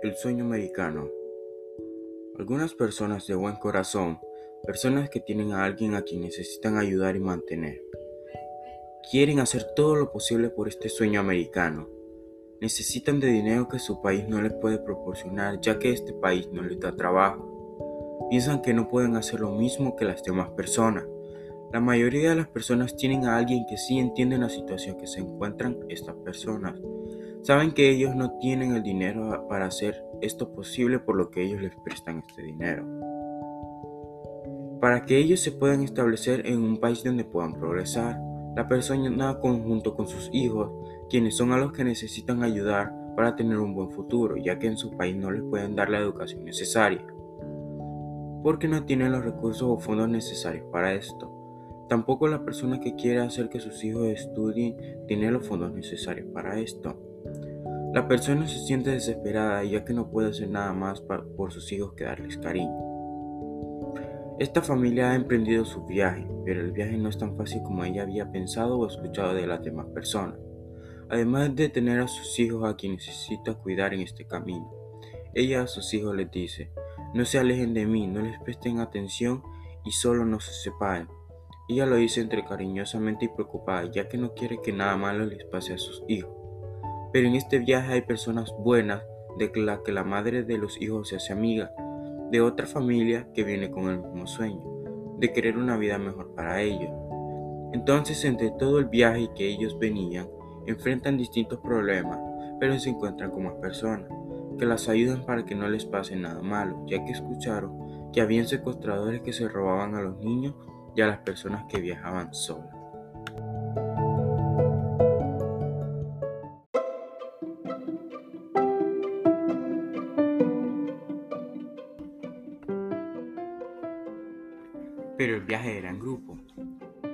El sueño americano. Algunas personas de buen corazón, personas que tienen a alguien a quien necesitan ayudar y mantener, quieren hacer todo lo posible por este sueño americano. Necesitan de dinero que su país no les puede proporcionar ya que este país no les da trabajo. Piensan que no pueden hacer lo mismo que las demás personas. La mayoría de las personas tienen a alguien que sí entiende la situación que se encuentran estas personas Saben que ellos no tienen el dinero para hacer esto posible por lo que ellos les prestan este dinero. Para que ellos se puedan establecer en un país donde puedan progresar, la persona conjunto con sus hijos, quienes son a los que necesitan ayudar para tener un buen futuro, ya que en su país no les pueden dar la educación necesaria, porque no tienen los recursos o fondos necesarios para esto. Tampoco la persona que quiere hacer que sus hijos estudien tiene los fondos necesarios para esto. La persona se siente desesperada ya que no puede hacer nada más por sus hijos que darles cariño. Esta familia ha emprendido su viaje, pero el viaje no es tan fácil como ella había pensado o escuchado de las demás personas. Además de tener a sus hijos a quienes necesita cuidar en este camino, ella a sus hijos les dice, no se alejen de mí, no les presten atención y solo no se separen. Ella lo dice entre cariñosamente y preocupada, ya que no quiere que nada malo les pase a sus hijos. Pero en este viaje hay personas buenas de la que la madre de los hijos se hace amiga, de otra familia que viene con el mismo sueño, de querer una vida mejor para ellos. Entonces, entre todo el viaje que ellos venían, enfrentan distintos problemas, pero se encuentran con más personas, que las ayudan para que no les pase nada malo, ya que escucharon que habían secuestradores que se robaban a los niños y a las personas que viajaban solas. Pero el viaje era en grupo.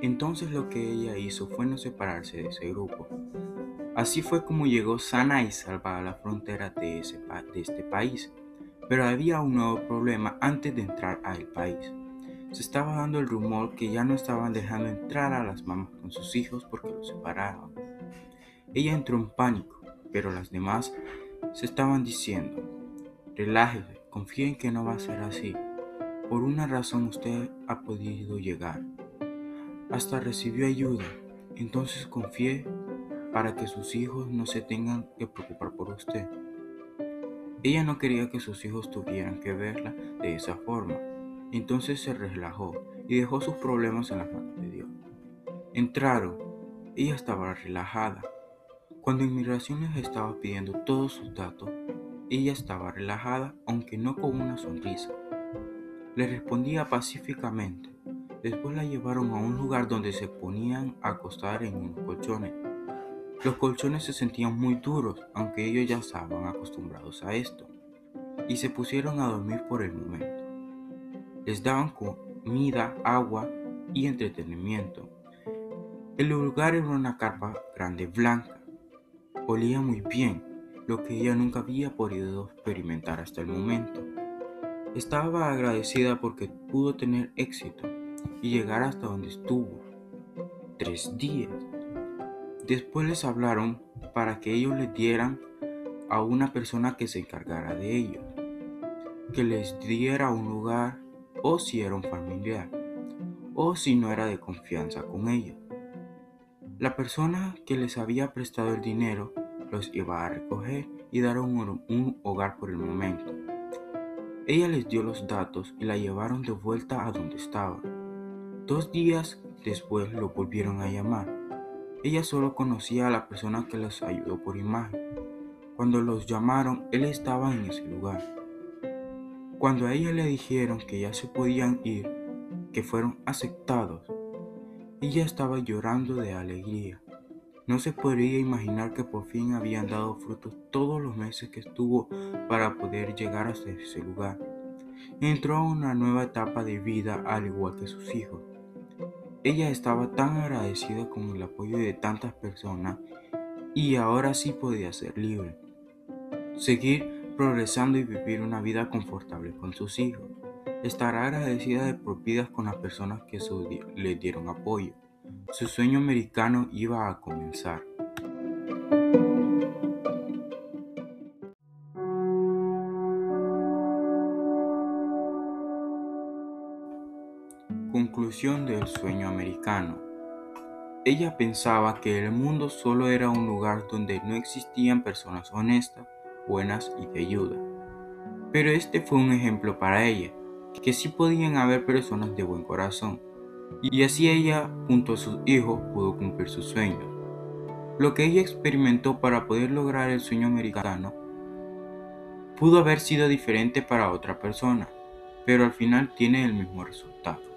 Entonces lo que ella hizo fue no separarse de ese grupo. Así fue como llegó sana y salva a la frontera de, ese, de este país. Pero había un nuevo problema antes de entrar al país. Se estaba dando el rumor que ya no estaban dejando entrar a las mamás con sus hijos porque los separaban. Ella entró en pánico, pero las demás se estaban diciendo, relájese, confíen que no va a ser así. Por una razón usted ha podido llegar. Hasta recibió ayuda. Entonces confíe para que sus hijos no se tengan que preocupar por usted. Ella no quería que sus hijos tuvieran que verla de esa forma. Entonces se relajó y dejó sus problemas en la mano de Dios. Entraron. Ella estaba relajada. Cuando inmigración les estaba pidiendo todos sus datos, ella estaba relajada, aunque no con una sonrisa. Le respondía pacíficamente. Después la llevaron a un lugar donde se ponían a acostar en unos colchones. Los colchones se sentían muy duros, aunque ellos ya estaban acostumbrados a esto, y se pusieron a dormir por el momento. Les daban comida, agua y entretenimiento. El lugar era una carpa grande blanca. Olía muy bien, lo que ella nunca había podido experimentar hasta el momento. Estaba agradecida porque pudo tener éxito y llegar hasta donde estuvo. Tres días. Después les hablaron para que ellos les dieran a una persona que se encargara de ellos, que les diera un lugar o si era un familiar, o si no era de confianza con ellos. La persona que les había prestado el dinero los iba a recoger y dar un, un hogar por el momento. Ella les dio los datos y la llevaron de vuelta a donde estaba. Dos días después lo volvieron a llamar. Ella solo conocía a la persona que les ayudó por imagen. Cuando los llamaron, él estaba en ese lugar. Cuando a ella le dijeron que ya se podían ir, que fueron aceptados, ella estaba llorando de alegría. No se podría imaginar que por fin habían dado frutos todos los meses que estuvo para poder llegar hasta ese lugar. Entró a una nueva etapa de vida al igual que sus hijos. Ella estaba tan agradecida con el apoyo de tantas personas y ahora sí podía ser libre. Seguir progresando y vivir una vida confortable con sus hijos. Estará agradecida de por con las personas que le dieron apoyo su sueño americano iba a comenzar. Conclusión del sueño americano. Ella pensaba que el mundo solo era un lugar donde no existían personas honestas, buenas y de ayuda. Pero este fue un ejemplo para ella, que sí podían haber personas de buen corazón, y así ella, junto a sus hijos, pudo cumplir sus sueños. Lo que ella experimentó para poder lograr el sueño americano pudo haber sido diferente para otra persona, pero al final tiene el mismo resultado.